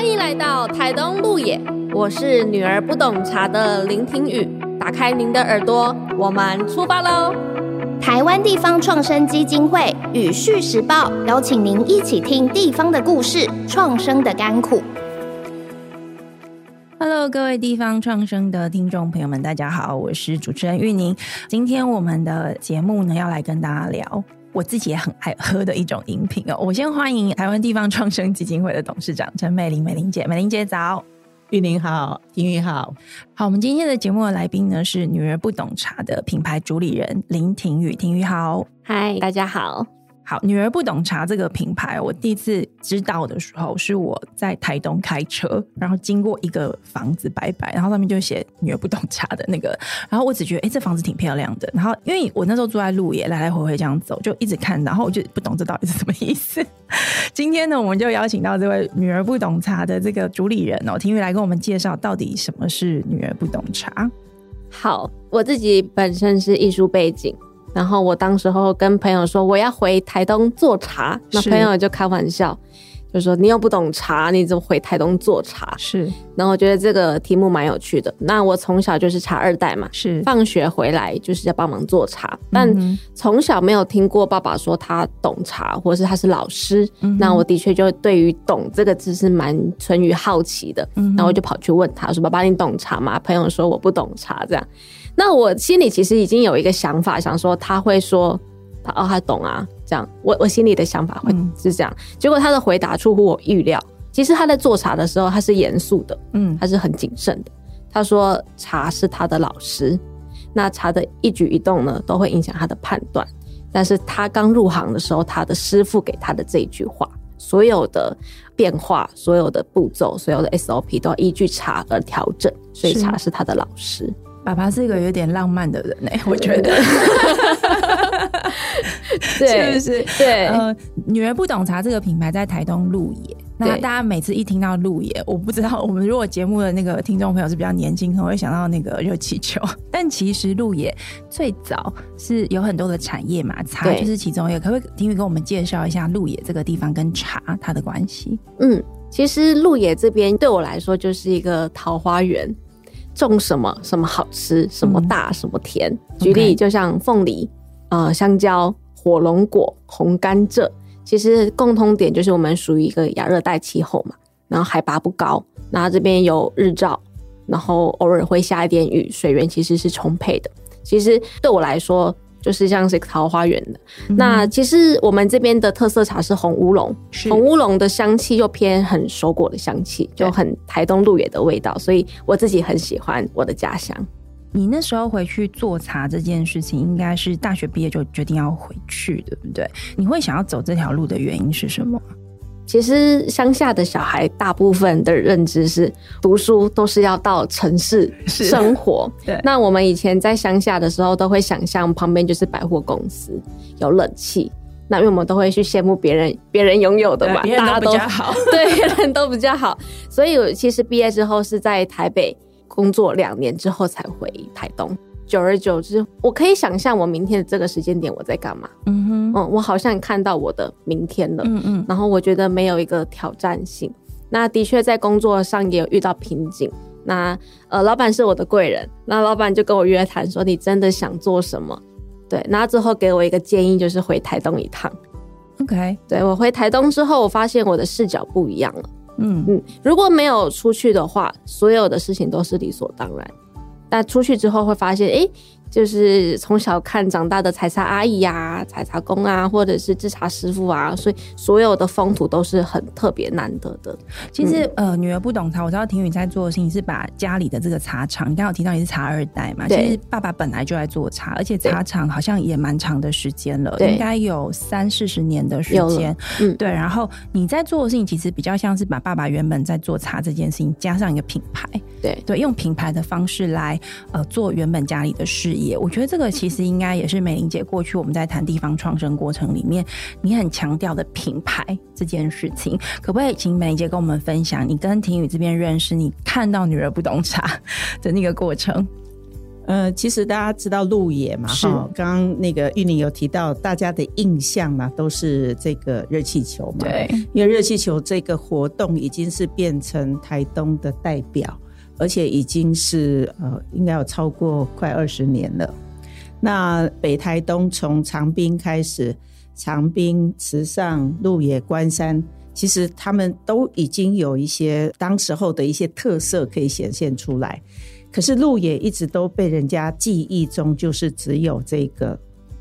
欢迎来到台东路野，我是女儿不懂茶的林庭雨。打开您的耳朵，我们出发喽！台湾地方创生基金会与《续时报》邀请您一起听地方的故事，创生的甘苦。Hello，各位地方创生的听众朋友们，大家好，我是主持人玉宁。今天我们的节目呢，要来跟大家聊我自己也很爱喝的一种饮品哦。我先欢迎台湾地方创生基金会的董事长陈美玲，美玲姐，美玲姐早。玉玲好，婷玉好，好，我们今天的节目的来宾呢是女人不懂茶的品牌主理人林婷玉，婷玉好，嗨，大家好。好，女儿不懂茶这个品牌，我第一次知道的时候是我在台东开车，然后经过一个房子白白，然后上面就写“女儿不懂茶”的那个，然后我只觉得哎、欸，这房子挺漂亮的。然后因为我那时候住在鹿野，来来回回这样走，就一直看，然后我就不懂这到底是什么意思。今天呢，我们就邀请到这位女儿不懂茶的这个主理人哦，婷雨来跟我们介绍到底什么是女儿不懂茶。好，我自己本身是艺术背景。然后我当时候跟朋友说我要回台东做茶，那朋友就开玩笑，就说你又不懂茶，你怎么回台东做茶？是，然后我觉得这个题目蛮有趣的。那我从小就是茶二代嘛，是，放学回来就是要帮忙做茶，但从小没有听过爸爸说他懂茶，或者是他是老师。嗯、那我的确就对于“懂”这个字是蛮存于好奇的。然后我就跑去问他说：“爸爸，你懂茶吗？”朋友说我不懂茶，这样。那我心里其实已经有一个想法，想说他会说他哦，他懂啊，这样。我我心里的想法会是这样。嗯、结果他的回答出乎我预料。其实他在做茶的时候，他是严肃的，嗯，他是很谨慎的。他说茶是他的老师，那茶的一举一动呢，都会影响他的判断。但是他刚入行的时候，他的师傅给他的这一句话，所有的变化、所有的步骤、所有的 SOP 都要依据茶而调整，所以茶是他的老师。爸爸是一个有点浪漫的人呢、欸，我觉得，对，是不是？对，呃，女儿不懂茶这个品牌在台东鹿野，那大家每次一听到鹿野，我不知道我们如果节目的那个听众朋友是比较年轻，可能会想到那个热气球，但其实鹿野最早是有很多的产业嘛，茶就是其中一个。可不可以婷雨跟我们介绍一下鹿野这个地方跟茶它的关系？嗯，其实鹿野这边对我来说就是一个桃花源。种什么什么好吃，什么大什么甜。嗯、举例就像凤梨.呃香蕉、火龙果、红甘蔗，其实共通点就是我们属于一个亚热带气候嘛，然后海拔不高，然后这边有日照，然后偶尔会下一点雨，水源其实是充沛的。其实对我来说。就是像是桃花源的，嗯、那其实我们这边的特色茶是红乌龙，红乌龙的香气又偏很熟果的香气，就很台东鹿野的味道，所以我自己很喜欢我的家乡。你那时候回去做茶这件事情，应该是大学毕业就决定要回去，对不对？你会想要走这条路的原因是什么？其实乡下的小孩大部分的认知是读书都是要到城市生活。对，那我们以前在乡下的时候，都会想象旁边就是百货公司，有冷气。那因为我们都会去羡慕别人，别人拥有的嘛，大家都比较好，对，别人都比较好。所以我其实毕业之后是在台北工作两年之后才回台东。久而久之，我可以想象我明天的这个时间点我在干嘛。嗯哼，嗯，我好像看到我的明天了。嗯嗯，然后我觉得没有一个挑战性。那的确在工作上也有遇到瓶颈。那呃，老板是我的贵人。那老板就跟我约谈说：“你真的想做什么？”对，那之后给我一个建议，就是回台东一趟。OK，对，我回台东之后，我发现我的视角不一样了。嗯嗯，如果没有出去的话，所有的事情都是理所当然。但出去之后会发现，哎、就是从小看长大的采茶阿姨呀、啊、采茶工啊，或者是制茶师傅啊，所以所有的风土都是很特别难得的。其实，嗯、呃，女儿不懂茶，我知道婷雨在做的事情是把家里的这个茶厂，你刚刚有提到你是茶二代嘛？对。其实爸爸本来就在做茶，而且茶厂好像也蛮长的时间了，应该有三四十年的时间。嗯，对。然后你在做的事情，其实比较像是把爸爸原本在做茶这件事情加上一个品牌。对对，用品牌的方式来。呃，做原本家里的事业，我觉得这个其实应该也是美玲姐过去我们在谈地方创生过程里面，你很强调的品牌这件事情，可不可以请美玲姐跟我们分享，你跟婷宇这边认识，你看到女儿不懂茶的那个过程？呃，其实大家知道鹿野嘛，哈，刚刚那个玉玲有提到，大家的印象嘛，都是这个热气球嘛，对，因为热气球这个活动已经是变成台东的代表，而且已经是呃，应该有超过快二十年了。那北台东从长滨开始，长滨、池上、鹿野、关山，其实他们都已经有一些当时候的一些特色可以显现出来。可是鹿野一直都被人家记忆中就是只有这个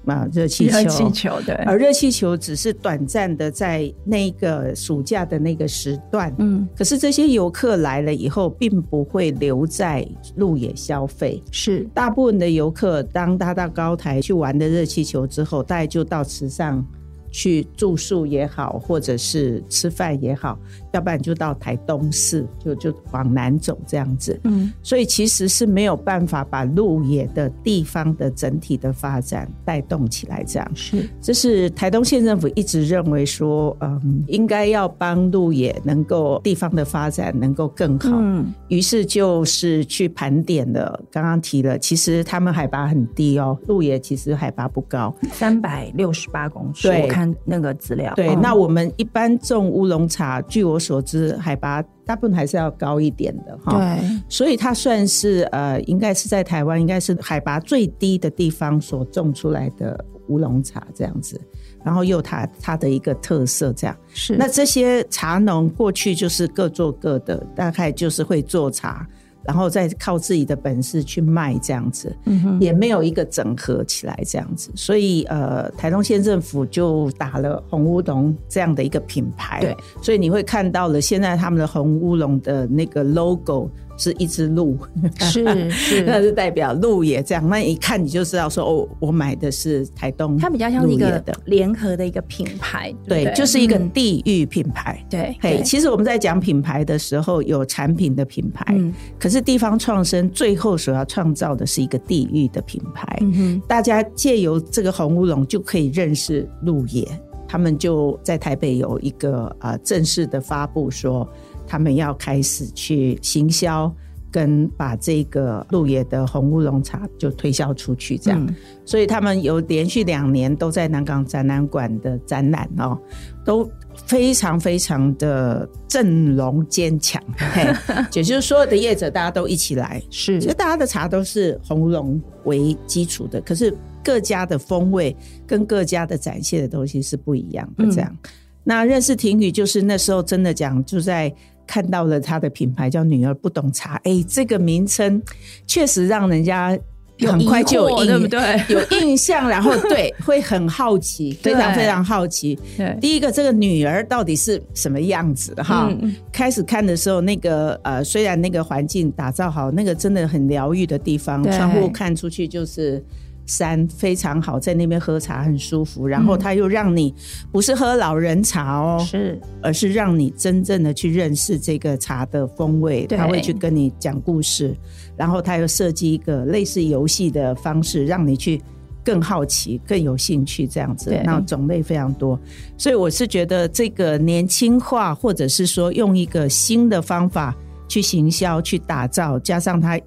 啊热气球，热气球对，而热气球只是短暂的在那个暑假的那个时段，嗯，可是这些游客来了以后，并不会留在鹿野消费，是。大部分的游客当他到高台去玩的热气球之后，大概就到池上。去住宿也好，或者是吃饭也好，要不然就到台东市，就就往南走这样子。嗯，所以其实是没有办法把鹿野的地方的整体的发展带动起来。这样是，这是台东县政府一直认为说，嗯，应该要帮鹿野能够地方的发展能够更好。嗯，于是就是去盘点了，刚刚提了，其实他们海拔很低哦，鹿野其实海拔不高，三百六十八公尺。对。看那个资料，对，那我们一般种乌龙茶，据我所知，海拔大部分还是要高一点的哈。对，所以它算是呃，应该是在台湾，应该是海拔最低的地方所种出来的乌龙茶这样子，然后又它它的一个特色这样。是，那这些茶农过去就是各做各的，大概就是会做茶。然后再靠自己的本事去卖这样子，嗯哼，也没有一个整合起来这样子，所以呃，台东县政府就打了红乌龙这样的一个品牌，对，所以你会看到了现在他们的红乌龙的那个 logo。是一只鹿，是是，那是代表鹿野这样。那一看你就知道说，哦，我买的是台东，它比较像是一个联合的一个品牌，对，对，就是一个地域品牌。嗯、对，嘿，其实我们在讲品牌的时候，有产品的品牌，嗯、可是地方创生最后所要创造的是一个地域的品牌。嗯哼，大家借由这个红乌龙就可以认识鹿野，他们就在台北有一个啊正式的发布说。他们要开始去行销，跟把这个鹿野的红乌龙茶就推销出去，这样。嗯、所以他们有连续两年都在南港展览馆的展览哦，都非常非常的阵容坚强。嘿，也就是所有的业者大家都一起来，是，其实大家的茶都是红乌龙为基础的，可是各家的风味跟各家的展现的东西是不一样的。这样，嗯、那认识婷宇就是那时候真的讲就在。看到了他的品牌叫“女儿不懂茶”，哎、欸，这个名称确实让人家很快就有印，对不对？有印象，然后对，会很好奇，非常非常好奇。对，第一个，这个女儿到底是什么样子？哈，嗯、开始看的时候，那个呃，虽然那个环境打造好，那个真的很疗愈的地方，窗户看出去就是。山非常好，在那边喝茶很舒服，然后他又让你不是喝老人茶哦，是，而是让你真正的去认识这个茶的风味。他会去跟你讲故事，然后他又设计一个类似游戏的方式，让你去更好奇、更有兴趣这样子。那种类非常多，所以我是觉得这个年轻化，或者是说用一个新的方法去行销、去打造，加上他。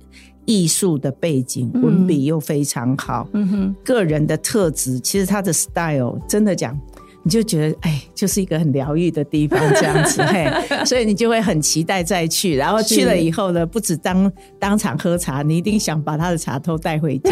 艺术的背景，文笔又非常好，嗯哼，个人的特质，其实他的 style 真的讲。你就觉得哎，就是一个很疗愈的地方这样子嘿，所以你就会很期待再去。然后去了以后呢，不止当当场喝茶，你一定想把他的茶偷带回家。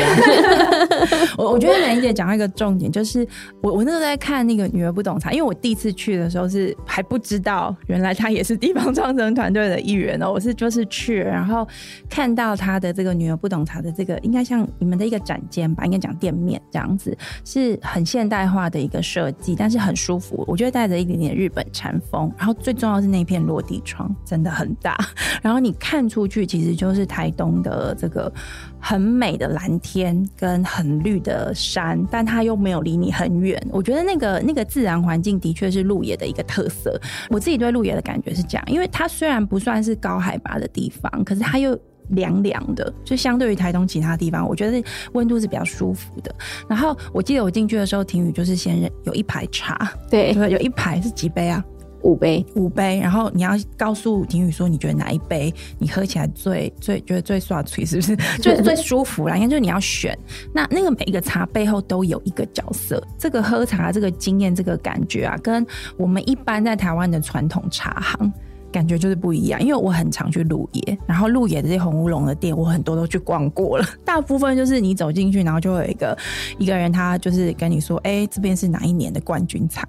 我我觉得美伶姐讲到一个重点，就是我我那时候在看那个女儿不懂茶，因为我第一次去的时候是还不知道，原来她也是地方创生团队的一员哦。我是就是去，然后看到她的这个女儿不懂茶的这个，应该像你们的一个展间吧，应该讲店面这样子，是很现代化的一个设计，但是。很舒服，我觉得带着一点点日本禅风，然后最重要是那片落地窗真的很大，然后你看出去其实就是台东的这个很美的蓝天跟很绿的山，但它又没有离你很远。我觉得那个那个自然环境的确是鹿野的一个特色。我自己对鹿野的感觉是这样，因为它虽然不算是高海拔的地方，可是它又。凉凉的，就相对于台东其他地方，我觉得温度是比较舒服的。然后我记得我进去的时候，婷语就是先有一排茶，对，有一排是几杯啊？五杯，五杯。然后你要告诉婷雨说，你觉得哪一杯你喝起来最最觉得最爽脆，是不是？就是最舒服啦。应该就是你要选。那那个每一个茶背后都有一个角色。这个喝茶这个经验这个感觉啊，跟我们一般在台湾的传统茶行。感觉就是不一样，因为我很常去鹿野，然后鹿野这些红乌龙的店，我很多都去逛过了。大部分就是你走进去，然后就会有一个一个人，他就是跟你说：“哎、欸，这边是哪一年的冠军茶？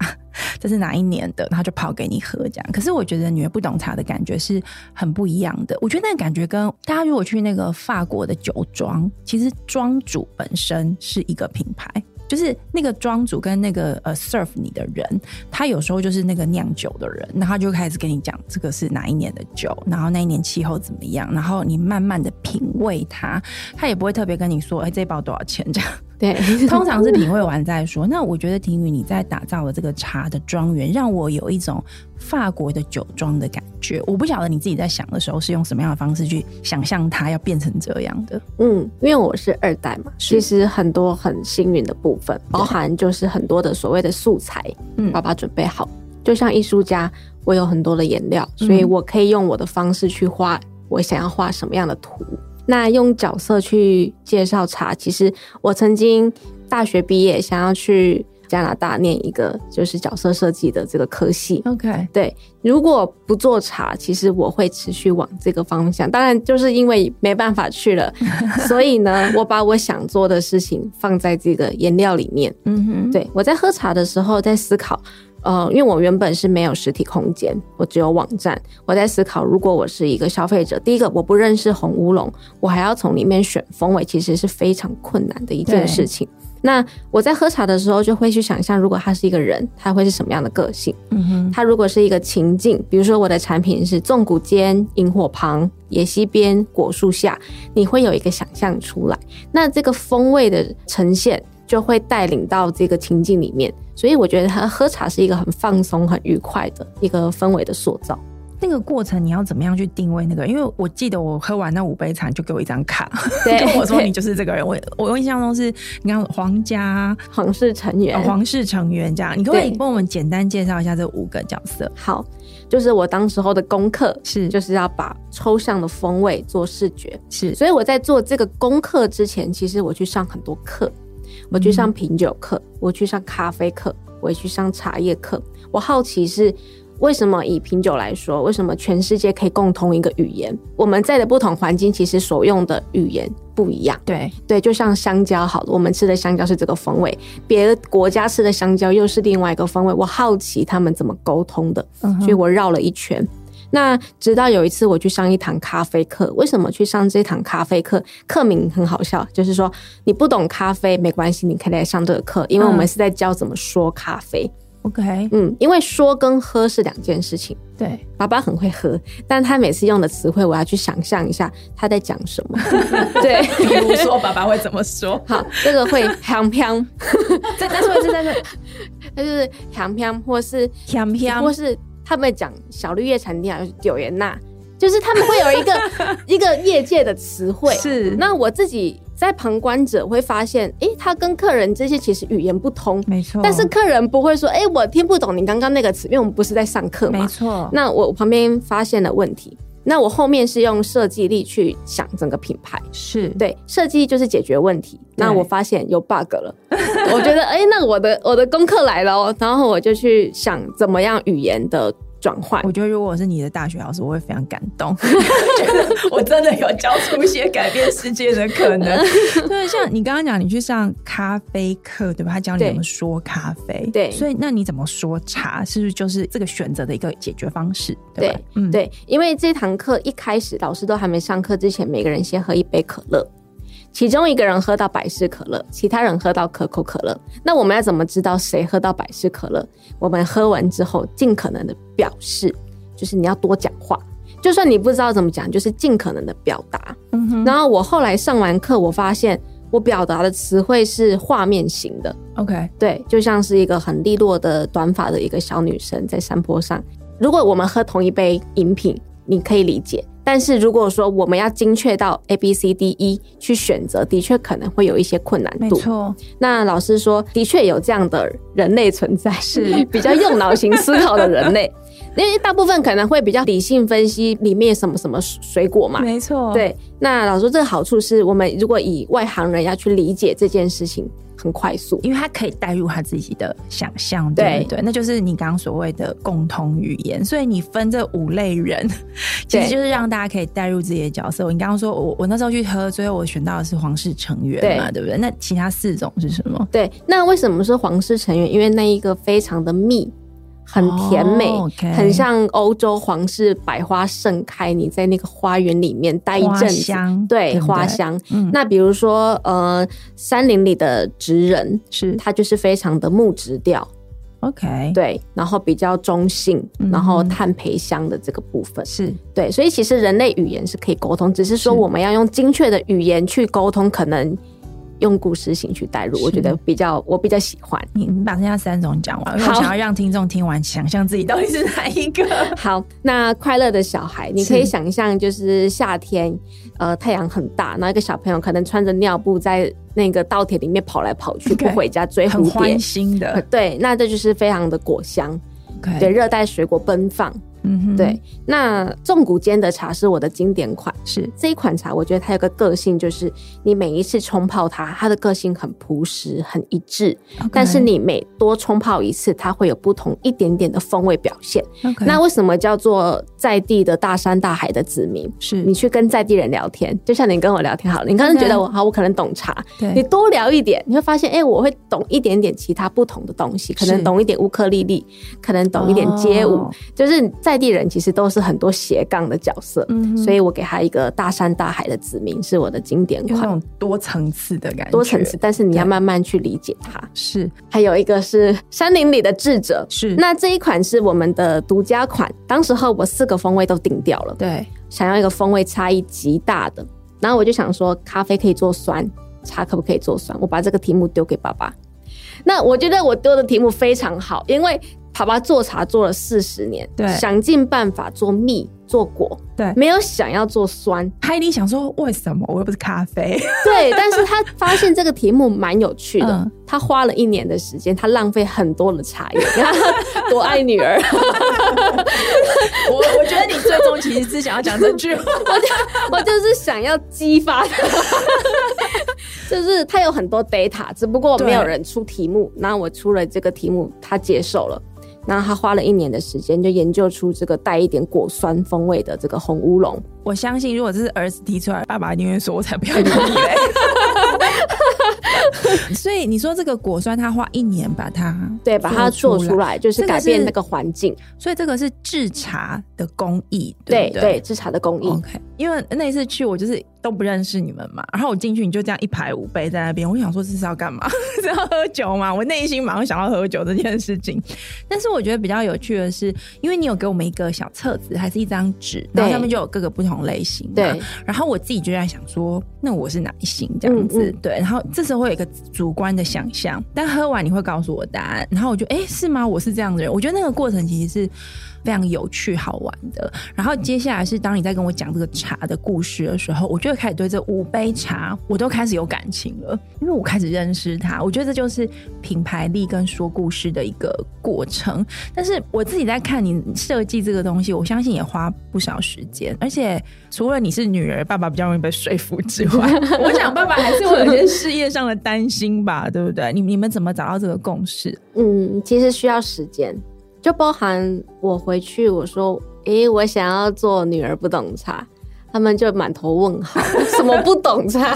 这是哪一年的？”然后就泡给你喝这样。可是我觉得女儿不懂茶的感觉是很不一样的。我觉得那个感觉跟大家如果去那个法国的酒庄，其实庄主本身是一个品牌。就是那个庄主跟那个呃 serve 你的人，他有时候就是那个酿酒的人，然后他就开始跟你讲这个是哪一年的酒，然后那一年气候怎么样，然后你慢慢的品味它，他也不会特别跟你说，哎、这包多少钱这样。对，通常是品味完再说。那我觉得婷宇你在打造的这个茶的庄园，让我有一种法国的酒庄的感觉。我不晓得你自己在想的时候是用什么样的方式去想象它要变成这样的。嗯，因为我是二代嘛，其实很多很幸运的部分，包含就是很多的所谓的素材，嗯，爸爸准备好。就像艺术家，我有很多的颜料，所以我可以用我的方式去画我想要画什么样的图。那用角色去介绍茶，其实我曾经大学毕业，想要去加拿大念一个就是角色设计的这个科系。OK，对，如果不做茶，其实我会持续往这个方向。当然，就是因为没办法去了，所以呢，我把我想做的事情放在这个颜料里面。嗯哼，对，我在喝茶的时候在思考。呃，因为我原本是没有实体空间，我只有网站。我在思考，如果我是一个消费者，第一个我不认识红乌龙，我还要从里面选风味，其实是非常困难的一件事情。那我在喝茶的时候，就会去想象，如果他是一个人，他会是什么样的个性？嗯哼，他如果是一个情境，比如说我的产品是纵谷间、萤火旁、野溪边、果树下，你会有一个想象出来。那这个风味的呈现。就会带领到这个情境里面，所以我觉得他喝茶是一个很放松、很愉快的一个氛围的塑造。那个过程你要怎么样去定位那个？因为我记得我喝完那五杯茶，就给我一张卡，对，跟我说你就是这个人。我我印象中是你看皇家皇室成员、哦，皇室成员这样。你可不可以帮我们简单介绍一下这五个角色？好，就是我当时候的功课是，就是要把抽象的风味做视觉，是。所以我在做这个功课之前，其实我去上很多课。我去上品酒课，我去上咖啡课，我也去上茶叶课。我好奇是为什么以品酒来说，为什么全世界可以共通一个语言？我们在的不同环境，其实所用的语言不一样。对对，就像香蕉，好了，我们吃的香蕉是这个风味，别的国家吃的香蕉又是另外一个风味。我好奇他们怎么沟通的，所以我绕了一圈。那直到有一次我去上一堂咖啡课，为什么去上这堂咖啡课？课名很好笑，就是说你不懂咖啡没关系，你可以来上这个课，因为我们是在教怎么说咖啡。OK，嗯，因为说跟喝是两件事情。对，爸爸很会喝，但他每次用的词汇，我要去想象一下他在讲什么。对，比如说爸爸会怎么说？好，这个会香 飘，再再说一次，再说，他就是香飘，或是香飘，或是。他们讲小绿叶餐厅啊，就是九元呐，就是他们会有一个 一个业界的词汇。是，那我自己在旁观者会发现，哎、欸，他跟客人这些其实语言不通，没错。但是客人不会说，哎、欸，我听不懂你刚刚那个词，因为我们不是在上课嘛。没错。那我旁边发现了问题，那我后面是用设计力去想整个品牌，是。对设计就是解决问题。那我发现有 bug 了，我觉得哎、欸，那我的我的功课来了哦，然后我就去想怎么样语言的转换。我觉得如果我是你的大学老师，我会非常感动，觉 得我真的有教出一些改变世界的可能。对，像你刚刚讲，你去上咖啡课，对吧？他教你怎么说咖啡，对，所以那你怎么说茶，是不是就是这个选择的一个解决方式？对，对，嗯，对，因为这堂课一开始老师都还没上课之前，每个人先喝一杯可乐。其中一个人喝到百事可乐，其他人喝到可口可乐。那我们要怎么知道谁喝到百事可乐？我们喝完之后，尽可能的表示，就是你要多讲话。就算你不知道怎么讲，就是尽可能的表达。嗯哼。然后我后来上完课，我发现我表达的词汇是画面型的。OK，对，就像是一个很利落的短发的一个小女生在山坡上。如果我们喝同一杯饮品，你可以理解。但是如果说我们要精确到 A B C D E 去选择，的确可能会有一些困难度。没错。那老师说，的确有这样的人类存在，是 比较用脑型思考的人类。因为大部分可能会比较理性分析里面什么什么水果嘛，没错。对，那老师说这个好处是我们如果以外行人要去理解这件事情。很快速，因为他可以带入他自己的想象，对对，对，那就是你刚刚所谓的共同语言。所以你分这五类人，其实就是让大家可以带入自己的角色。你刚刚说我我那时候去喝，最后我选到的是皇室成员嘛，对，对不对？那其他四种是什么？对，那为什么是皇室成员？因为那一个非常的密。很甜美，oh. 很像欧洲皇室百花盛开。你在那个花园里面待一阵子，对，花香。嗯、那比如说，呃，山林里的职人是它就是非常的木质调，OK，对，然后比较中性，然后炭培香的这个部分是、嗯、对，所以其实人类语言是可以沟通，只是说我们要用精确的语言去沟通，可能。用故事型去带入，我觉得比较我比较喜欢。你你把剩下三种讲完，我想要让听众听完，想象自己到底是哪一个。好，那快乐的小孩，你可以想象就是夏天，呃，太阳很大，然后一个小朋友可能穿着尿布在那个稻田里面跑来跑去，不回家追蝴蝶，很欢欣的。对，那这就是非常的果香.对，热带水果奔放。嗯哼，对，那纵谷间的茶是我的经典款，是。这一款茶，我觉得它有个个性，就是你每一次冲泡它，它的个性很朴实、很一致。但是你每多冲泡一次，它会有不同一点点的风味表现。那为什么叫做在地的大山大海的子民？是。你去跟在地人聊天，就像你跟我聊天好了，你刚刚觉得我好，我可能懂茶，对，你多聊一点，你会发现，哎、欸，我会懂一点点其他不同的东西，可能懂一点乌克丽丽，可能懂一点街舞，哦、就是在。在地人其实都是很多斜杠的角色，嗯，所以我给他一个大山大海的子民是我的经典款，多层次的感觉，多层次，但是你要慢慢去理解它。是，还有一个是山林里的智者，是，那这一款是我们的独家款，当时候我四个风味都定掉了，对，想要一个风味差异极大的，然后我就想说，咖啡可以做酸，茶可不可以做酸？我把这个题目丢给爸爸，那我觉得我丢的题目非常好，因为。爸爸做茶做了四十年，对，想尽办法做蜜做果，对，没有想要做酸。他一定想说，为什么我又不是咖啡？对，但是他发现这个题目蛮有趣的，嗯。他花了一年的时间，他浪费很多的茶叶，多爱女儿。我我觉得你最终其实是想要讲这句话，我就我就是想要激发他，就是他有很多 data，只不过没有人出题目，那我出了这个题目，他接受了。那他花了一年的时间，就研究出这个带一点果酸风味的这个红乌龙。我相信，如果这是儿子提出来，爸爸一定会说：“我才不要理你嘞。” 所以你说这个果酸，它花一年把它对把它做出来，就是改变那个环境。所以这个是制茶的工艺，对对，制茶的工艺。OK，因为那一次去，我就是。都不认识你们嘛，然后我进去，你就这样一排五杯在那边，我想说这是要干嘛？是要喝酒吗？我内心马上想要喝酒这件事情。但是我觉得比较有趣的是，因为你有给我们一个小册子，还是一张纸，然后上面就有各个不同类型。对。然后我自己就在想说，那我是哪一型这样子？嗯嗯对。然后这时候会有一个主观的想象，但喝完你会告诉我答案。然后我就哎、是吗？我是这样的人。我觉得那个过程其实是。非常有趣好玩的，然后接下来是当你在跟我讲这个茶的故事的时候，我就会开始对这五杯茶我都开始有感情了，因为我开始认识它。我觉得这就是品牌力跟说故事的一个过程。但是我自己在看你设计这个东西，我相信也花不少时间。而且除了你是女儿，爸爸比较容易被说服之外，我想爸爸还是会有些事业上的担心吧，对不对？你你们怎么找到这个共识？嗯，其实需要时间。就包含我回去，我说，诶、欸，我想要做女儿不懂茶，他们就满头问号，什么不懂茶？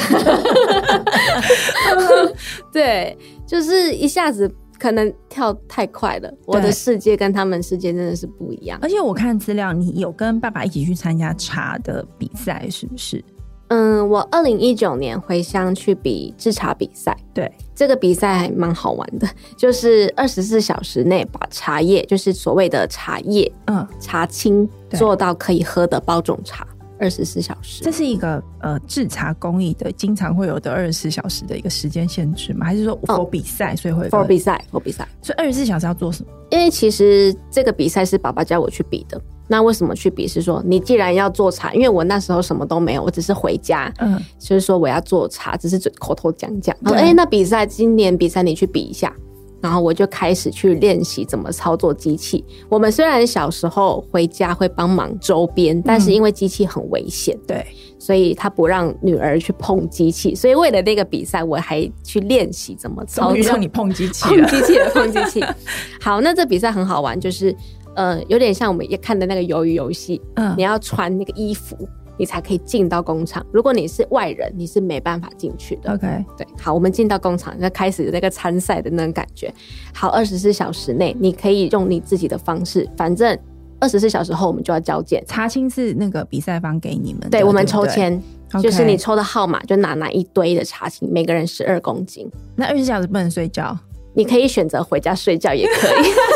对，就是一下子可能跳太快了，我的世界跟他们世界真的是不一样。而且我看资料，你有跟爸爸一起去参加茶的比赛，是不是？嗯，我二零一九年回乡去比制茶比赛，对，这个比赛还蛮好玩的，就是二十四小时内把茶叶，就是所谓的茶叶，嗯，茶青做到可以喝的包种茶，二十四小时。这是一个呃制茶工艺的经常会有的二十四小时的一个时间限制吗？还是说 for 比赛，所以会 for 比赛 for 比赛？所以二十四小时要做什么？因为其实这个比赛是爸爸叫我去比的。那为什么去比？是说你既然要做茶，因为我那时候什么都没有，我只是回家，嗯，就是说我要做茶，只是嘴口头讲讲。哎、欸，那比赛今年比赛你去比一下，然后我就开始去练习怎么操作机器。我们虽然小时候回家会帮忙周边，但是因为机器很危险，嗯，对，所以他不让女儿去碰机器。所以为了那个比赛，我还去练习怎么操作。让你碰机器，碰机器的碰机器。好，那这比赛很好玩，就是呃，有点像我们也看的那个鱿鱼游戏。嗯，你要穿那个衣服。你才可以进到工厂。如果你是外人，你是没办法进去的。OK，对，好，我们进到工厂，那开始那个参赛的那种感觉。好，二十四小时内，你可以用你自己的方式，反正二十四小时后我们就要交件。查清是那个比赛方给你们，对，我们抽签，就是你抽的号码就拿拿一堆的查清，每个人十二公斤。那二十四小时不能睡觉，你可以选择回家睡觉，也可以。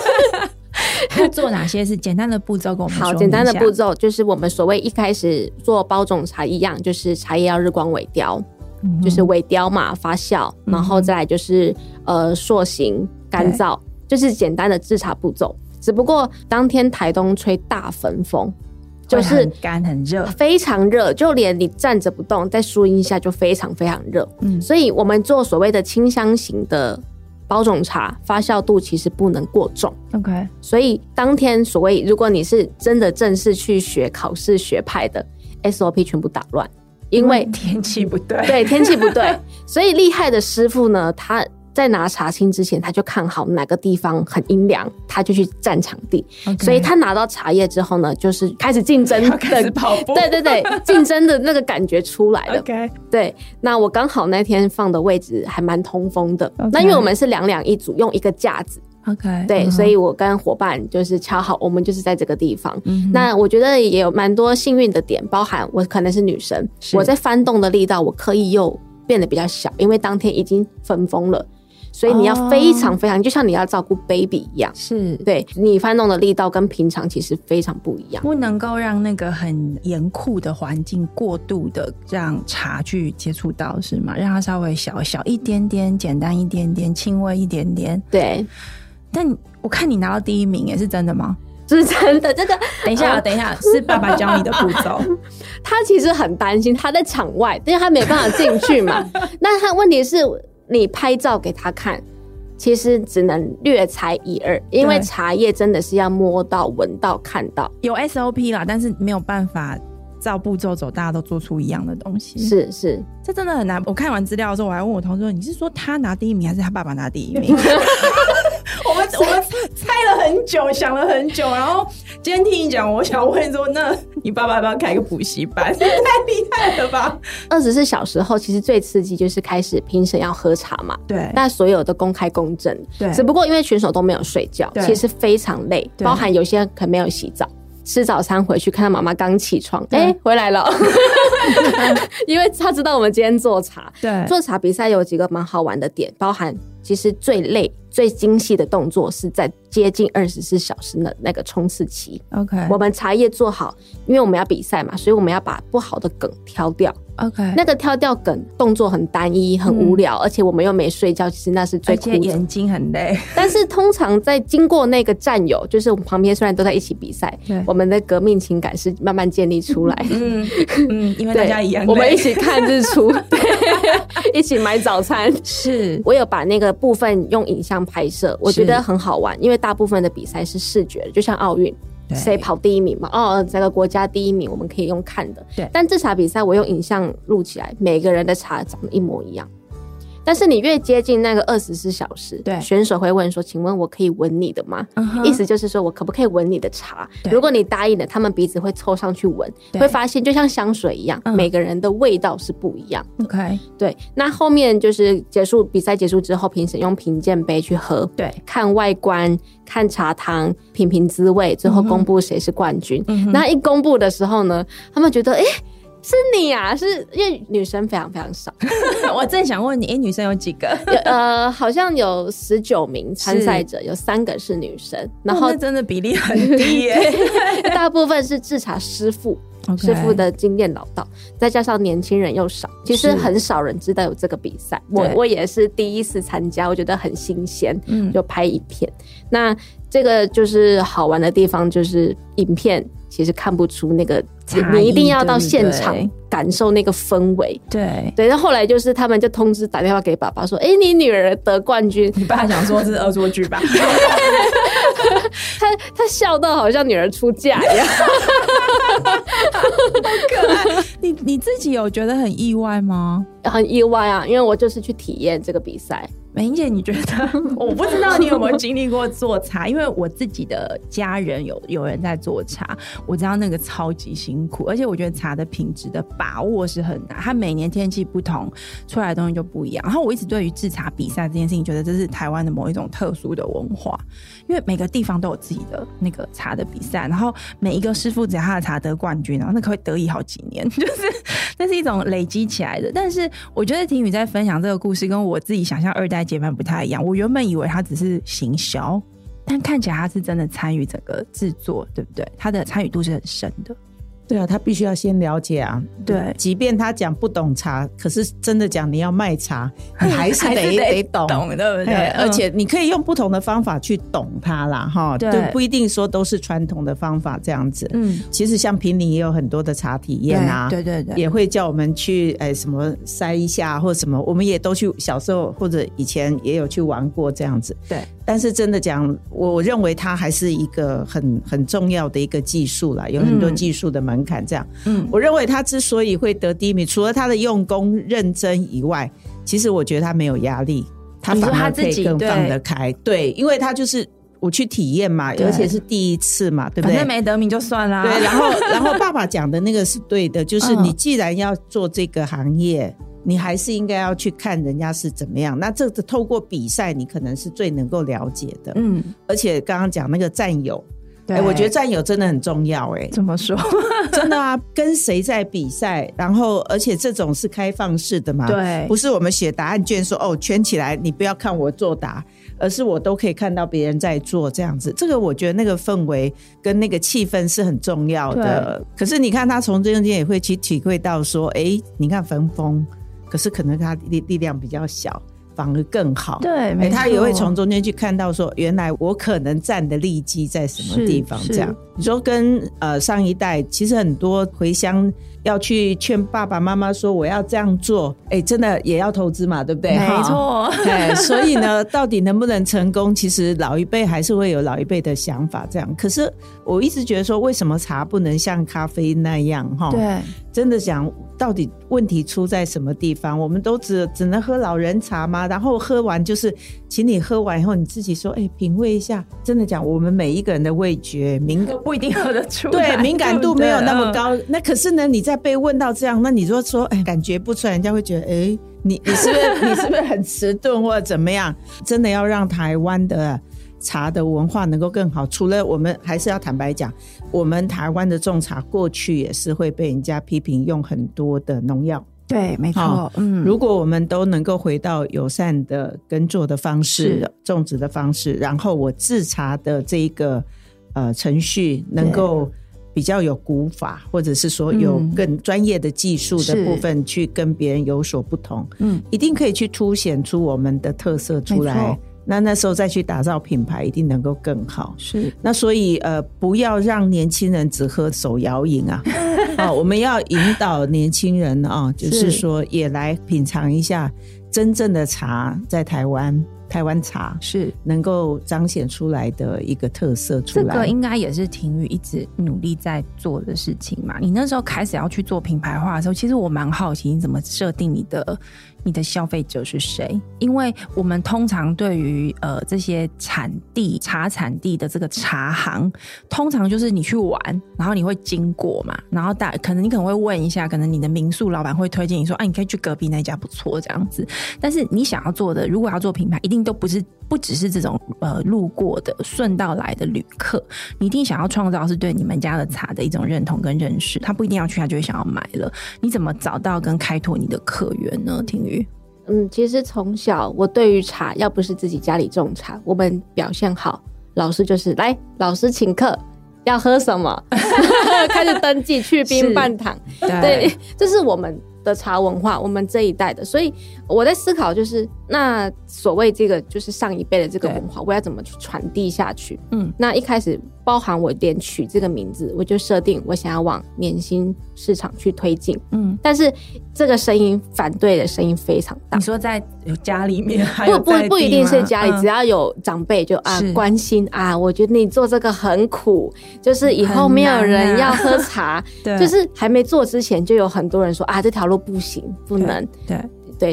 要做哪些是简单的步骤？跟我们说。好，简单的步骤就是我们所谓一开始做包种茶一样，就是茶叶要日光萎凋，嗯、就是萎凋嘛，发酵，然后再来就是呃塑形、干燥，就是简单的制茶步骤。只不过当天台东吹大焚风，就是很干很热，非常热，就连你站着不动，在树荫下就非常非常热。嗯，所以我们做所谓的清香型的。包种茶发酵度其实不能过重，OK。所以当天所谓，如果你是真的正式去学考试学派的，SOP 全部打乱，因为天气不对，对，天气不对。所以厉害的师傅呢，他。在拿茶青之前，他就看好哪个地方很阴凉，他就去占场地。所以他拿到茶叶之后呢，就是开始竞争，开始跑步。对对对，竞争的那个感觉出来了。对。那我刚好那天放的位置还蛮通风的。那因为我们是两两一组，用一个架子。OK。对，uh -huh. 所以我跟伙伴就是敲好，我们就是在这个地方。Uh. 那我觉得也有蛮多幸运的点，包含我可能是女生，我在翻动的力道，我刻意又变得比较小，因为当天已经分封了。所以你要非常非常，oh, 就像你要照顾 baby 一样，是对你翻动的力道跟平常其实非常不一样，不能够让那个很严酷的环境过度的让茶去接触到，是吗？让它稍微小小一点点，简单一点点，轻微一点点。对。但我看你拿到第一名，也是真的吗？是真的。这个等一下，等一下，是爸爸教你的步骤。他其实很担心，他在场外，因为他没办法进去嘛。那他问题是。你拍照给他看，其实只能略猜一二，因为茶叶真的是要摸到、闻到、看到。有 SOP 啦，但是没有办法照步骤走，大家都做出一样的东西。是是，这真的很难。我看完资料的时候，我还问我同事说：“你是说他拿第一名，还是他爸爸拿第一名？” 我们我们猜了很久，想了很久，然后今天听你讲，我想问说，那你爸爸要不要开个补习班？太厉害了吧！二十四小时后，其实最刺激就是开始评审要喝茶嘛。对，那所有的公开公正。对，只不过因为选手都没有睡觉，其实非常累，包含有些人可能没有洗澡，吃早餐回去看到妈妈刚起床，哎、欸，回来了，因为他知道我们今天做茶。对，做茶比赛有几个蛮好玩的点，包含其实最累。最精细的动作是在接近二十四小时的那个冲刺期。OK，我们茶叶做好，因为我们要比赛嘛，所以我们要把不好的梗挑掉。OK，那个跳吊梗动作很单一，很无聊，嗯，而且我们又没睡觉，其实那是最苦的。眼睛很累。但是通常在经过那个战友，就是我们旁边虽然都在一起比赛，我们的革命情感是慢慢建立出来。嗯嗯，因为大家一样，我们一起看日出，对，一起买早餐。是我有把那个部分用影像拍摄，我觉得很好玩，因为大部分的比赛是视觉的，就像奥运。谁跑第一名嘛？哦，这个国家第一名，我们可以用看的。对，但这场比赛我用影像录起来，每个人的茶长得一模一样。但是你越接近那个二十四小时，对，选手会问说：“请问我可以闻你的吗？” uh. 意思就是说我可不可以闻你的茶？如果你答应了，他们鼻子会凑上去闻，会发现就像香水一样，uh. 每个人的味道是不一样。OK，对。那后面就是结束比赛结束之后，评审用评鉴杯去喝，对，看外观，看茶汤，品评滋味，最后公布谁是冠军。Uh. 那一公布的时候呢，他们觉得哎。欸是你啊，是因为女生非常非常少。我正想问你，哎、欸，女生有几个？呃，好像有十九名参赛者，有三个是女生，然后真的比例很低耶。大部分是制茶师傅，okay. 师傅的经验老道，再加上年轻人又少，其实很少人知道有这个比赛。我我也是第一次参加，我觉得很新鲜，嗯，就拍影片。那这个就是好玩的地方，就是影片其实看不出那个。你一定要到现场感受那个氛围。对对，那后来就是他们就通知打电话给爸爸说：“哎、欸，你女儿得冠军。”你爸想说是恶作剧吧？他他笑到好像女儿出嫁一样，好可爱。你你自己有觉得很意外吗？很意外啊，因为我就是去体验这个比赛。美英姐，你觉得？我不知道你有没有经历过做茶，因为我自己的家人有有人在做茶，我知道那个超级辛苦，而且我觉得茶的品质的把握是很难，它每年天气不同，出来的东西就不一样。然后我一直对于制茶比赛这件事情，觉得这是台湾的某一种特殊的文化，因为每个地方都有自己的那个茶的比赛，然后每一个师傅只要他的茶得冠军，然后那可会得意好几年，就是那是一种累积起来的。但是我觉得婷宇在分享这个故事，跟我自己想象二代接班不太一样。我原本以为他只是行销，但看起来他是真的参与整个制作，对不对？他的参与度是很深的。对啊，他必须要先了解啊。对，即便他讲不懂茶，可是真的讲你要卖茶，你还是得得懂，懂对不对？而且你可以用不同的方法去懂它啦，哈，对，不一定说都是传统的方法这样子。嗯，其实像平林也有很多的茶体验啊，对对对，也会叫我们去哎什么筛一下或什么，我们也都去小时候或者以前也有去玩过这样子。对。但是真的讲，我认为它还是一个很很重要的一个技术啦，有很多技术的门槛。这样，嗯，我认为他之所以会得第一名，除了他的用功认真以外，其实我觉得他没有压力，他反而可以更放得开。对，因为他就是我去体验嘛，而且是第一次嘛，对不对？反正没得名就算啦。对，然后然后爸爸讲的那个是对的，就是你既然要做这个行业。你还是应该要去看人家是怎么样。那这个透过比赛，你可能是最能够了解的。嗯，而且刚刚讲那个战友，对、欸，我觉得战友真的很重要、欸。哎，怎么说？真的啊，跟谁在比赛？然后，而且这种是开放式的嘛？对，不是我们写答案卷说哦，圈起来，你不要看我作答，而是我都可以看到别人在做这样子。这个我觉得那个氛围跟那个气氛是很重要的。可是你看他从中间也会去体会到说，哎、欸，你看冯峰。可是可能他力力量比较小，反而更好。对，没错。他也会从中间去看到说，原来我可能占的利基在什么地方。这样，你说跟呃上一代，其实很多回乡要去劝爸爸妈妈说我要这样做，哎、欸，真的也要投资嘛，对不对？没错。对，所以呢，到底能不能成功，其实老一辈还是会有老一辈的想法。这样，可是我一直觉得说，为什么茶不能像咖啡那样？哈，对，真的讲。到底问题出在什么地方？我们都只只能喝老人茶吗？然后喝完就是，请你喝完以后你自己说，哎、欸，品味一下。真的讲，我们每一个人的味觉敏感 不一定喝得出来，对，敏感度没有那么高。那可是呢，你在被问到这样，那你如果说，哎、欸，感觉不出来，人家会觉得，哎、欸，你你是不是 你是不是很迟钝或者怎么样？真的要让台湾的。茶的文化能够更好，除了我们还是要坦白讲，我们台湾的种茶过去也是会被人家批评用很多的农药。对，没错。哦、嗯，如果我们都能够回到友善的耕作的方式、种植的方式，然后我制茶的这一个呃程序能够比较有古法，或者是说有更专业的技术的部分去跟别人有所不同，嗯，一定可以去凸显出我们的特色出来。那那时候再去打造品牌，一定能够更好。是，那所以呃，不要让年轻人只喝手摇饮啊，啊，我们要引导年轻人啊，就是。说也来品尝一下真正的茶，在台湾。台湾茶是能够彰显出来的一个特色出来，这个应该也是婷宇一直努力在做的事情嘛。你那时候开始要去做品牌化的时候，其实我蛮好奇你怎么设定你的你的消费者是谁？因为我们通常对于呃这些产地茶产地的这个茶行，通常就是你去玩，然后你会经过嘛，然后大可能你可能会问一下，可能你的民宿老板会推荐你说，哎，你可以去隔壁那家不错这样子。但是你想要做的，如果要做品牌，一定。都不是不只是这种呃路过的顺道来的旅客，你一定想要创造是对你们家的茶的一种认同跟认识。他不一定要去，他就会想要买了。你怎么找到跟开拓你的客源呢？婷雨，嗯，其实从小我对于茶，要不是自己家里种茶，我们表现好，老师就是来，老师请客，要喝什么，开始登记去冰半糖，对，这是我们的茶文化，我们这一代的，所以我在思考，就是那所谓这个就是上一辈的这个文化，我要怎么去传递下去？嗯，那一开始包含我连取这个名字，我就设定我想要往年轻市场去推进。嗯，但是这个声音反对的声音非常大。你说在家里面，不不不一定是家里，只要有长辈就啊关心啊，我觉得你做这个很苦，就是以后没有人要喝茶。对，就是还没做之前就有很多人说啊，这条路不行，不能。对。对，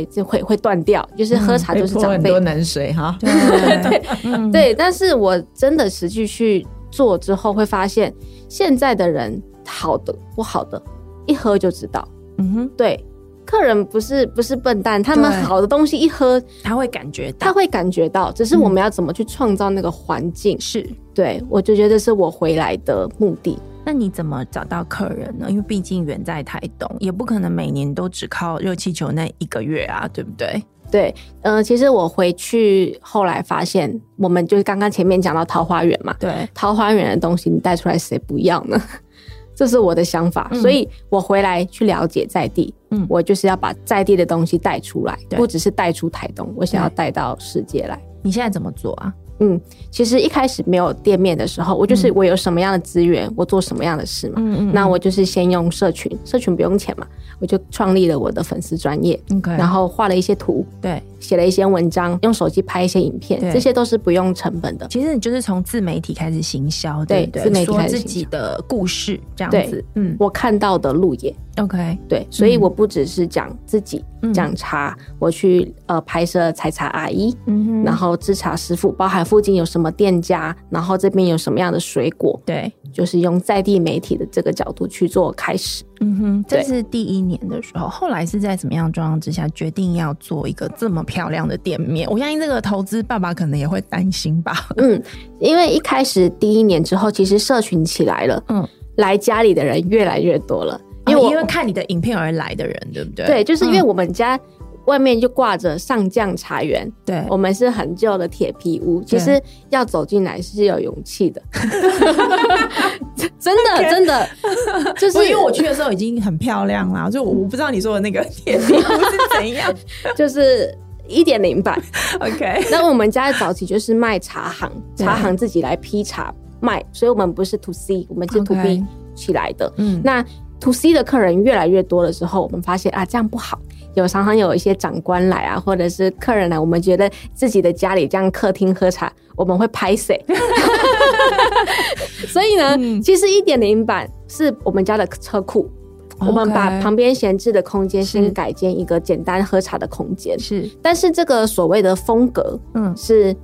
就会会断掉，就是喝茶就是长辈、嗯、很多冷水哈。对对、嗯、对，但是我真的实际去做之后，会发现现在的人好的不好的，一喝就知道。嗯哼，对，客人不是不是笨蛋，他们好的东西一喝他会感觉到，他会感觉到，只是我们要怎么去创造那个环境。是、嗯，对我就觉得是我回来的目的。那你怎么找到客人呢？因为毕竟远在台东，也不可能每年都只靠热气球那一个月啊，对不对？对，嗯、呃，其实我回去后来发现，我们就是刚刚前面讲到桃花源嘛，对，桃花源的东西你带出来谁不要呢？这是我的想法，嗯、所以我回来去了解在地，嗯，我就是要把在地的东西带出来，不只是带出台东，我想要带到世界来。你现在怎么做啊？嗯，其实一开始没有店面的时候，我就是我有什么样的资源，嗯、我做什么样的事嘛。嗯嗯，嗯。那我就是先用社群，社群不用钱嘛，我就创立了我的粉丝专业.然后画了一些图，对，写了一些文章，用手机拍一些影片，这些都是不用成本的。其实你就是从自媒体开始行销，对，对，自媒体开始说自己的故事这样子。嗯，我看到的路野。OK，对，所以我不只是讲自己讲茶，嗯、我去呃拍摄采茶阿姨，然后制茶师傅，包含附近有什么店家，然后这边有什么样的水果，对，就是用在地媒体的这个角度去做开始，嗯哼，这是第一年的时候，后来是在怎么样状况之下决定要做一个这么漂亮的店面？我相信这个投资爸爸可能也会担心吧，嗯，因为一开始第一年之后，其实社群起来了，嗯，来家里的人越来越多了。因为我因为看你的影片而来的人，对不对？对，就是因为我们家外面就挂着上将茶园，对，我们是很旧的铁皮屋，其实要走进来是有勇气的，真的真的，就是因为我去的时候已经很漂亮了，就我不知道你说的那个铁皮屋是怎样，就是一点零版。OK，那我们家的早期就是卖茶行，茶行自己来批茶卖，所以我们不是 to C，我们是 to B 起来的。嗯，那。To C 的客人越来越多的时候，我们发现啊，这样不好。有常常有一些长官来啊，或者是客人来，我们觉得自己的家里这样客厅喝茶，我们会拍谢。所以呢，嗯、其实一点零版是我们家的车库.我们把旁边闲置的空间先改建一个简单喝茶的空间。是，但是这个所谓的风格，嗯，是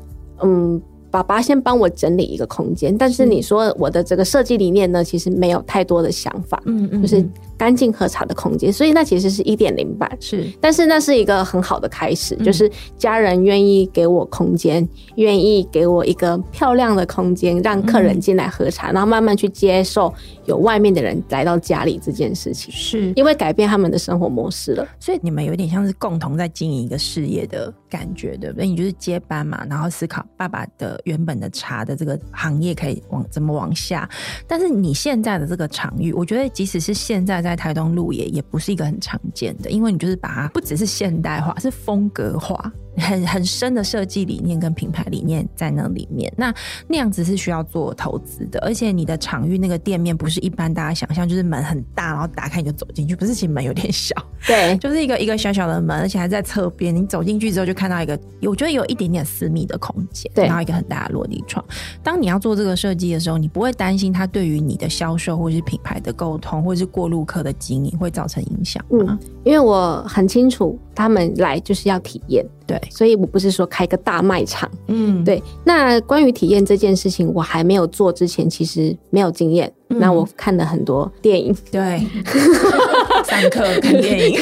嗯。爸爸先帮我整理一个空间，但是你说我的这个设计理念呢，其实没有太多的想法，嗯嗯，就是干净喝茶的空间，所以那其实是一点零版，是，但是那是一个很好的开始，就是家人愿意给我空间，愿意给我一个漂亮的空间，让客人进来喝茶，然后慢慢去接受有外面的人来到家里这件事情，是。因为改变他们的生活模式了，所以你们有点像是共同在经营一个事业的感觉，对不对？你就是接班嘛，然后思考爸爸的。原本的茶的这个行业可以往怎么往下？但是你现在的这个场域，我觉得即使是现在在台东路也，也不是一个很常见的，因为你就是把它不只是现代化，是风格化。很很深的设计理念跟品牌理念在那里面，那那样子是需要做投资的，而且你的场域那个店面不是一般大家想象，就是门很大，然后打开你就走进去，不是，其实门有点小，对，就是一个一个小小的门，而且还在侧边，你走进去之后就看到一个，我觉得有一点点私密的空间，对，然后一个很大的落地窗。当你要做这个设计的时候，你不会担心它对于你的销售或者是品牌的沟通，或者是过路客的经营会造成影响吗？嗯，因为我很清楚他们来就是要体验。对，所以我不是说开个大卖场，嗯，对。那关于体验这件事情，我还没有做之前，其实没有经验。嗯、那我看了很多电影，对，上课看电影，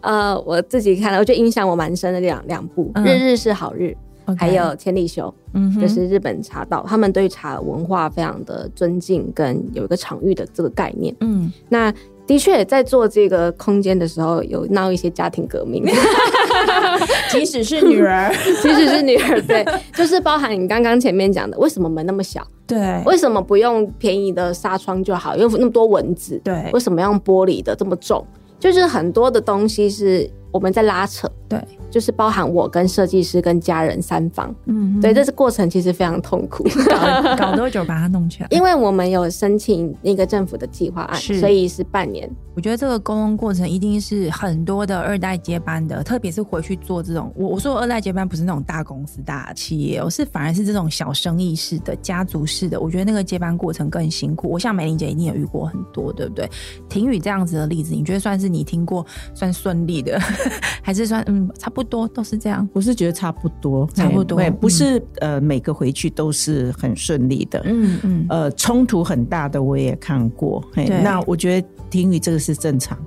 呃，我自己看了，我觉得影响我蛮深的两两部，嗯《日日是好日》还有《千里修》，嗯，就是日本茶道，他们对茶文化非常的尊敬，跟有一个场域的这个概念，嗯，那。的确，在做这个空间的时候，有闹一些家庭革命。即使是女儿，即使是女儿，对，就是包含你刚刚前面讲的，为什么门那么小？对，为什么不用便宜的纱窗就好？用那么多蚊子？对，为什么用玻璃的这么重？就是很多的东西是我们在拉扯。对。就是包含我跟设计师跟家人三方，嗯，对，这是过程其实非常痛苦，搞 搞多久把它弄起来？因为我们有申请那个政府的计划案，所以是半年。我觉得这个沟通过程一定是很多的二代接班的，特别是回去做这种，我我说二代接班不是那种大公司大企业，我是反而是这种小生意式的家族式的，我觉得那个接班过程更辛苦。我想美玲姐一定也遇过很多，对不对？婷宇这样子的例子，你觉得算是你听过算顺利的，还是算嗯差不多都是这样？我是觉得差不多，差不多，不是、嗯、呃每个回去都是很顺利的，嗯嗯，呃冲突很大的我也看过，对，那我觉得听雨这个是正常，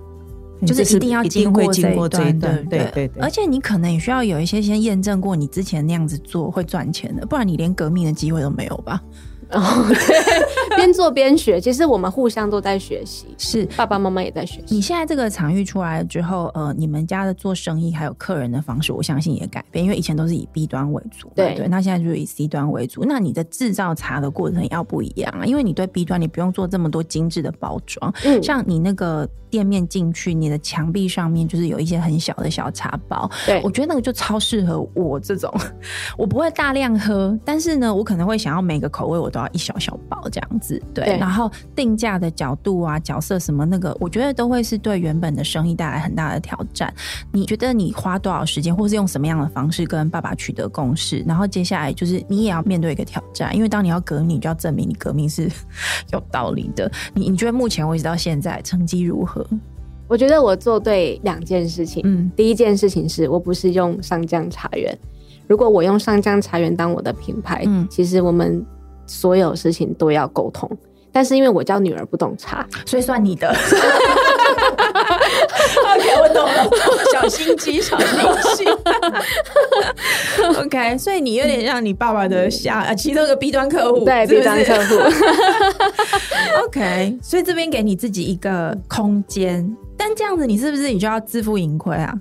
就是一定要经过这一段，对对对，对对对，而且你可能也需要有一些先验证过你之前那样子做会赚钱的，不然你连革命的机会都没有吧。哦，对，边做边学，其实我们互相都在学习，是爸爸妈妈也在学习。你现在这个场域出来了之后，呃，你们家的做生意还有客人的方式，我相信也改变，因为以前都是以 B 端为主，对对，那现在就是以 C 端为主。那你的制造茶的过程要不一样啊，因为你对 B 端你不用做这么多精致的包装，嗯，像你那个店面进去，你的墙壁上面就是有一些很小的小茶包，对，我觉得那个就超适合我这种，我不会大量喝，但是呢，我可能会想要每个口味我都。一小小包这样子，对，对，然后定价的角度啊、角色什么那个，我觉得都会是对原本的生意带来很大的挑战。你觉得你花多少时间，或是用什么样的方式跟爸爸取得共识？然后接下来就是你也要面对一个挑战，因为当你要革命，你就要证明你革命是有道理的。你 你觉得目前为止到现在成绩如何？我觉得我做对两件事情。嗯，第一件事情是我不是用上将茶园，如果我用上将茶园当我的品牌，嗯，其实我们。所有事情都要沟通，但是因为我叫女儿不懂茶，所以算你的。OK，我懂了，小心机，小心机。OK，所以你有点像你爸爸的下啊，其中一个 B 端客户，对，B 端客户。OK，所以这边给你自己一个空间，但这样子你是不是你就要自负盈亏啊？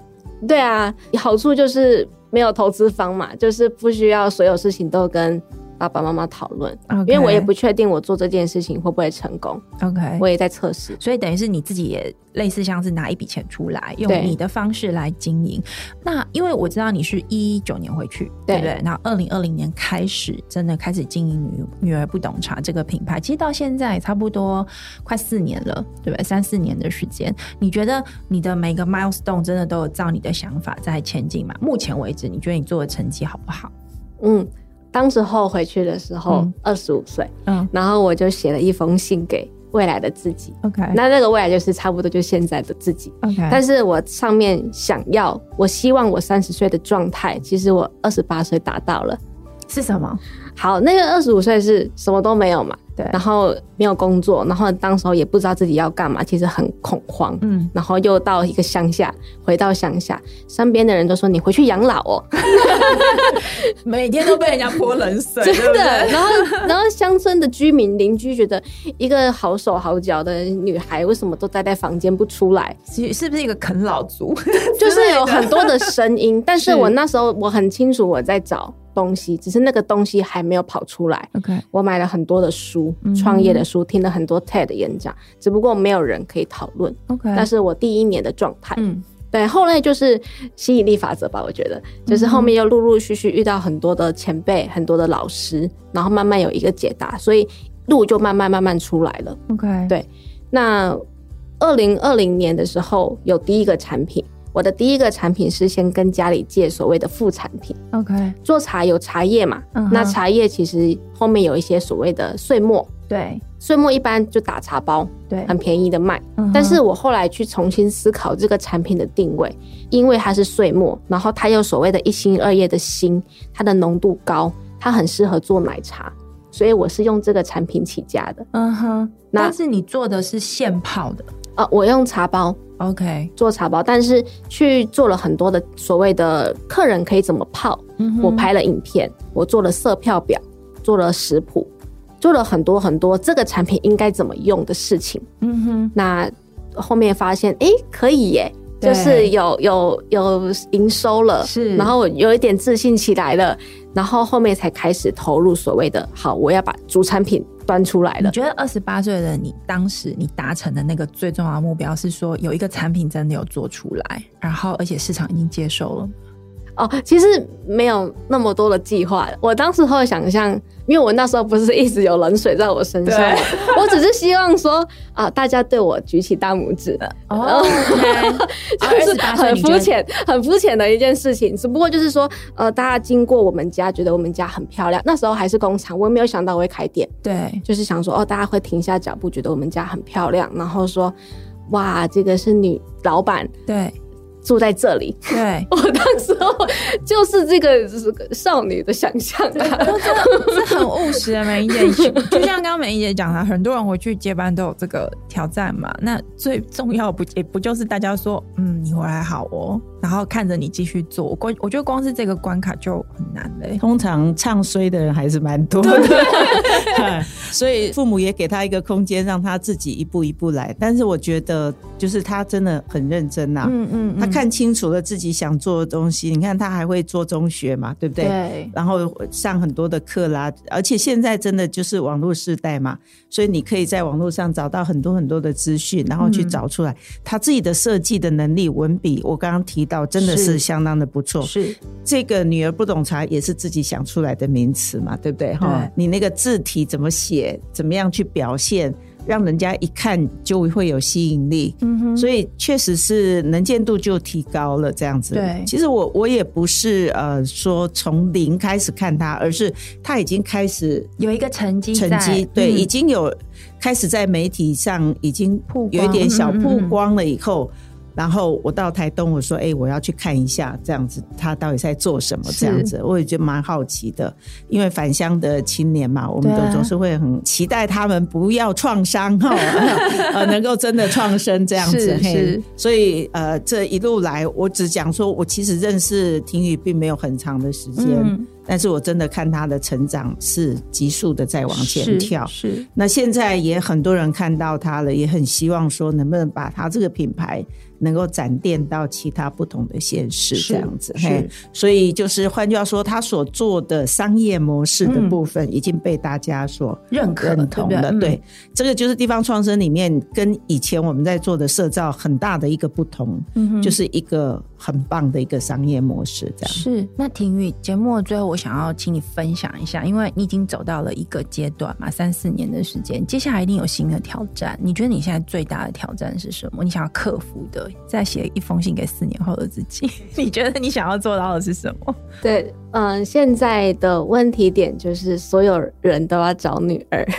对啊，好处就是没有投资方嘛，就是不需要所有事情都跟。爸爸妈妈讨论，okay. 因为我也不确定我做这件事情会不会成功。OK，我也在测试，所以等于是你自己也类似像是拿一笔钱出来，用你的方式来经营。那因为我知道你是一九年回去，对不对？对，然后二零二零年开始真的开始经营女女儿不懂茶这个品牌，其实到现在差不多快四年了，对不对？三四年的时间，你觉得你的每个 milestone 真的都有照你的想法在前进吗？目前为止，你觉得你做的成绩好不好？嗯。当时候回去的时候，二十五岁，嗯，然后我就写了一封信给未来的自己，OK，那那个未来就是差不多就现在的自己，OK，但是我上面想要，我希望我三十岁的状态，其实我二十八岁达到了，是什么？好，那个二十五岁是什么都没有嘛？对，然后没有工作，然后当时候也不知道自己要干嘛，其实很恐慌。嗯，然后又到一个乡下，回到乡下，身边的人都说你回去养老哦，每天都被人家泼冷水，真的。然后，然后乡村的居民邻居觉得一个好手好脚的女孩，为什么都待在房间不出来？是是不是一个啃老族？就是有很多的声音，但是我那时候我很清楚我在找。东西只是那个东西还没有跑出来。OK，我买了很多的书，创业的书，听了很多 TED 演讲，只不过没有人可以讨论。OK，那是我第一年的状态。嗯，对，后来就是吸引力法则吧，我觉得就是后面又陆陆续续遇到很多的前辈，很多的老师，然后慢慢有一个解答，所以路就慢慢慢慢出来了。OK，对，那二零二零年的时候有第一个产品。我的第一个产品是先跟家里借所谓的副产品，OK，做茶有茶叶嘛，uh-huh. 那茶叶其实后面有一些所谓的碎末，对，碎末一般就打茶包，对，很便宜的卖。Uh-huh. 但是我后来去重新思考这个产品的定位，因为它是碎末，然后它有所谓的一心二叶的心，它的浓度高，它很适合做奶茶，所以我是用这个产品起家的。嗯哼，但是你做的是现泡的。啊，我用茶包，OK，做茶包，但是去做了很多的所谓的客人可以怎么泡，嗯，我拍了影片，我做了色票表，做了食谱，做了很多很多这个产品应该怎么用的事情，嗯哼，那后面发现，哎，可以耶，就是有有有营收了，是，然后有一点自信起来了，然后后面才开始投入所谓的，好，我要把主产品。端出来了。你觉得二十八岁的你，当时你达成的那个最重要的目标是说，有一个产品真的有做出来，然后而且市场已经接受了。哦，其实没有那么多的计划。我当时会想象，因为我那时候不是一直有冷水在我身上，我只是希望说啊，大家对我举起大拇指的。哦，就是很肤浅、很肤浅的一件事情。只不过就是说，呃，大家经过我们家，觉得我们家很漂亮。那时候还是工厂，我也没有想到我会开店。对，就是想说，哦，大家会停下脚步，觉得我们家很漂亮，然后说，哇，这个是女老板。对。住在这里，对，我当时候就是这个少女的想象。啊，这很务实的美伶姐，就像刚刚美伶姐讲的，很多人回去接班都有这个挑战嘛。那最重要不也不就是大家说，嗯，你回来好哦，然后看着你继续做。我我觉得光是这个关卡就很难嘞。通常唱衰的人还是蛮多的，所以父母也给他一个空间，让他自己一步一步来。但是我觉得，就是他真的很认真呐，嗯嗯，他。看清楚了自己想做的东西，你看他还会做中学嘛，对不对？对。然后上很多的课啦，而且现在真的就是网络时代嘛，所以你可以在网络上找到很多很多的资讯，然后去找出来、嗯、他自己的设计的能力、文笔。我刚刚提到真的是相当的不错。是这个女儿不懂茶也是自己想出来的名词嘛，对不对？哈，你那个字体怎么写，怎么样去表现？让人家一看就会有吸引力，嗯哼，所以确实是能见度就提高了这样子。对，其实我我也不是呃说从零开始看他，而是他已经开始有一个成绩，成绩对，已经有开始在媒体上已经有一点小曝光了以后。然后我到台东，我说：“哎、欸，我要去看一下，这样子他到底在做什么？这样子，我也觉得蛮好奇的。因为返乡的青年嘛，我们都总是会很期待他们不要创伤哈，呃，能够真的创生这样子。是，是所以呃，这一路来，我只讲说，我其实认识婷宇并没有很长的时间。嗯”但是我真的看他的成长是急速的在往前跳，是，是。那现在也很多人看到他了，也很希望说能不能把他这个品牌能够展店到其他不同的县市这样子。是，所以就是换句话说，他所做的商业模式的部分已经被大家所认可认同了。对，对，这个就是地方创生里面跟以前我们在做的社造很大的一个不同，嗯，就是一个很棒的一个商业模式这样。是。那婷宇节目最后我。想要请你分享一下，因为你已经走到了一个阶段嘛，三四年的时间，接下来一定有新的挑战。你觉得你现在最大的挑战是什么？你想要克服的？再写一封信给四年后的自己，你觉得你想要做到的是什么？对，嗯、呃，现在的问题点就是所有人都要找女儿。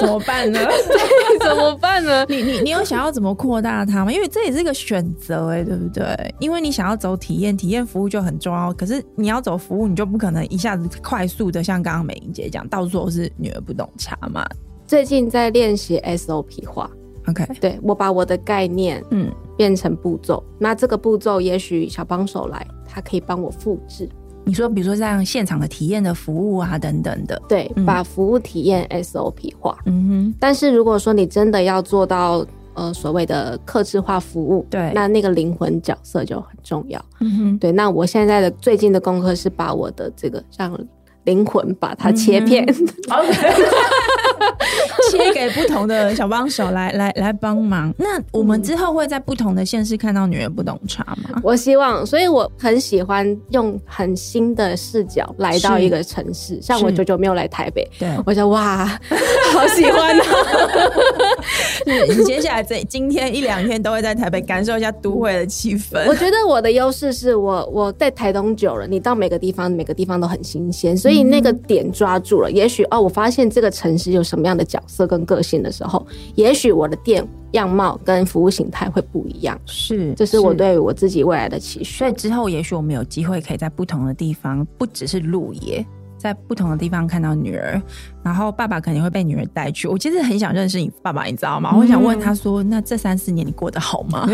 怎么办呢？对，怎么办呢？你你你有想要怎么扩大它吗？因为这也是一个选择哎，对不对？因为你想要走体验，体验服务就很重要。可是你要走服务，你就不可能一下子快速的像刚刚美英姐讲，到处都是女儿不懂茶嘛。最近在练习 SOP 化，OK，对，我把我的概念嗯变成步骤，那这个步骤也许小帮手来，他可以帮我复制。你说，比如说像现场的体验的服务啊，等等的，对，嗯、把服务体验 SOP 化。嗯哼。但是如果说你真的要做到呃所谓的客制化服务，对，那那个灵魂角色就很重要。嗯哼。对，那我现在的最近的功课是把我的这个像灵魂把它切片。OK。切给不同的小帮手来 来来帮忙。那我们之后会在不同的县市看到女人不懂茶吗？我希望，所以我很喜欢用很新的视角来到一个城市。像我久久没有来台北，对，我说哇，好喜欢啊！你接下来这今天一两天都会在台北感受一下都会的气氛。我觉得我的优势是我我在台东久了，你到每个地方每个地方都很新鲜，所以那个点抓住了。也许哦，我发现这个城市有什么样的角色跟个性的时候，也许我的店样貌跟服务形态会不一样。是，这是我对我自己未来的期许。所以之后，也许我们有机会可以在不同的地方，不只是鹿野。在不同的地方看到女儿，然后爸爸肯定会被女儿带去。我其实很想认识你爸爸，你知道吗？嗯、我想问他说：“那这三四年你过得好吗？”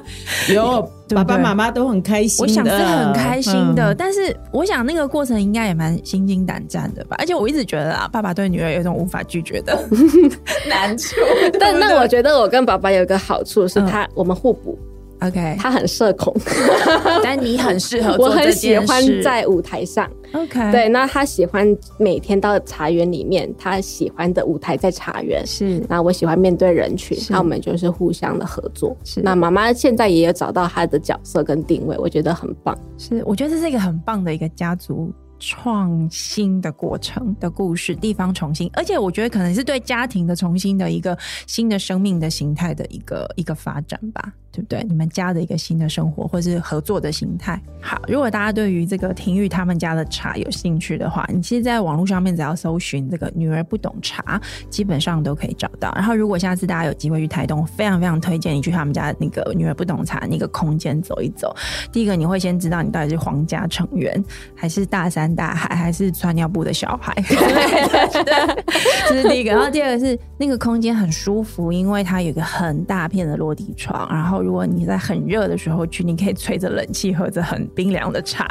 有，爸爸妈妈都很开心。我想是很开心的，嗯、但是我想那个过程应该也蛮心惊胆战的吧。而且我一直觉得啊，爸爸对女儿有一种无法拒绝的 难处。但那我觉得我跟爸爸有一个好处是他，我们互补。OK，他很社恐，但你很适合。我很喜欢在舞台上。OK，对，那他喜欢每天到茶园里面，他喜欢的舞台在茶园。是，那我喜欢面对人群，那我们就是互相的合作。是，那妈妈现在也有找到她的角色跟定位，我觉得很棒。是，我觉得这是一个很棒的一个家族创新的过程的故事，地方重新，而且我觉得可能是对家庭的重新的一个新的生命的形态的一个一个发展吧。对不对？你们家的一个新的生活，或是合作的形态。好，如果大家对于这个婷玉他们家的茶有兴趣的话，你其实在网络上面只要搜寻这个“女儿不懂茶”，基本上都可以找到。然后，如果下次大家有机会去台东，非常非常推荐你去他们家那个“女儿不懂茶”那个空间走一走。第一个，你会先知道你到底是皇家成员，还是大三山大海，还是穿尿布的小孩。对，这是第一个。然后第二个是那个空间很舒服，因为它有一个很大片的落地窗，然后。如果你在很热的时候去，你可以吹着冷气，喝着很冰凉的茶，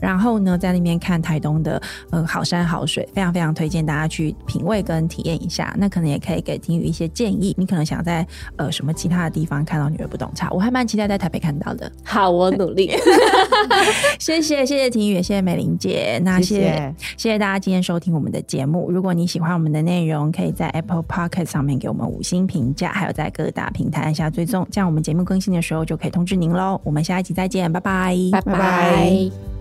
然后呢，在那边看台东的呃好山好水，非常非常推荐大家去品味跟体验一下。那可能也可以给婷宇一些建议，你可能想在呃什么其他的地方看到女儿不懂茶，我还蛮期待在台北看到的。好，我努力。谢谢谢谢婷宇，也谢谢美玲姐，那谢谢谢谢，谢谢大家今天收听我们的节目。如果你喜欢我们的内容，可以在 Apple p o c k e t 上面给我们五星评价，还有在各大平台按下追踪，这样我们节目更新的时候就可以通知您喽。我们下一集再见，拜拜，拜拜。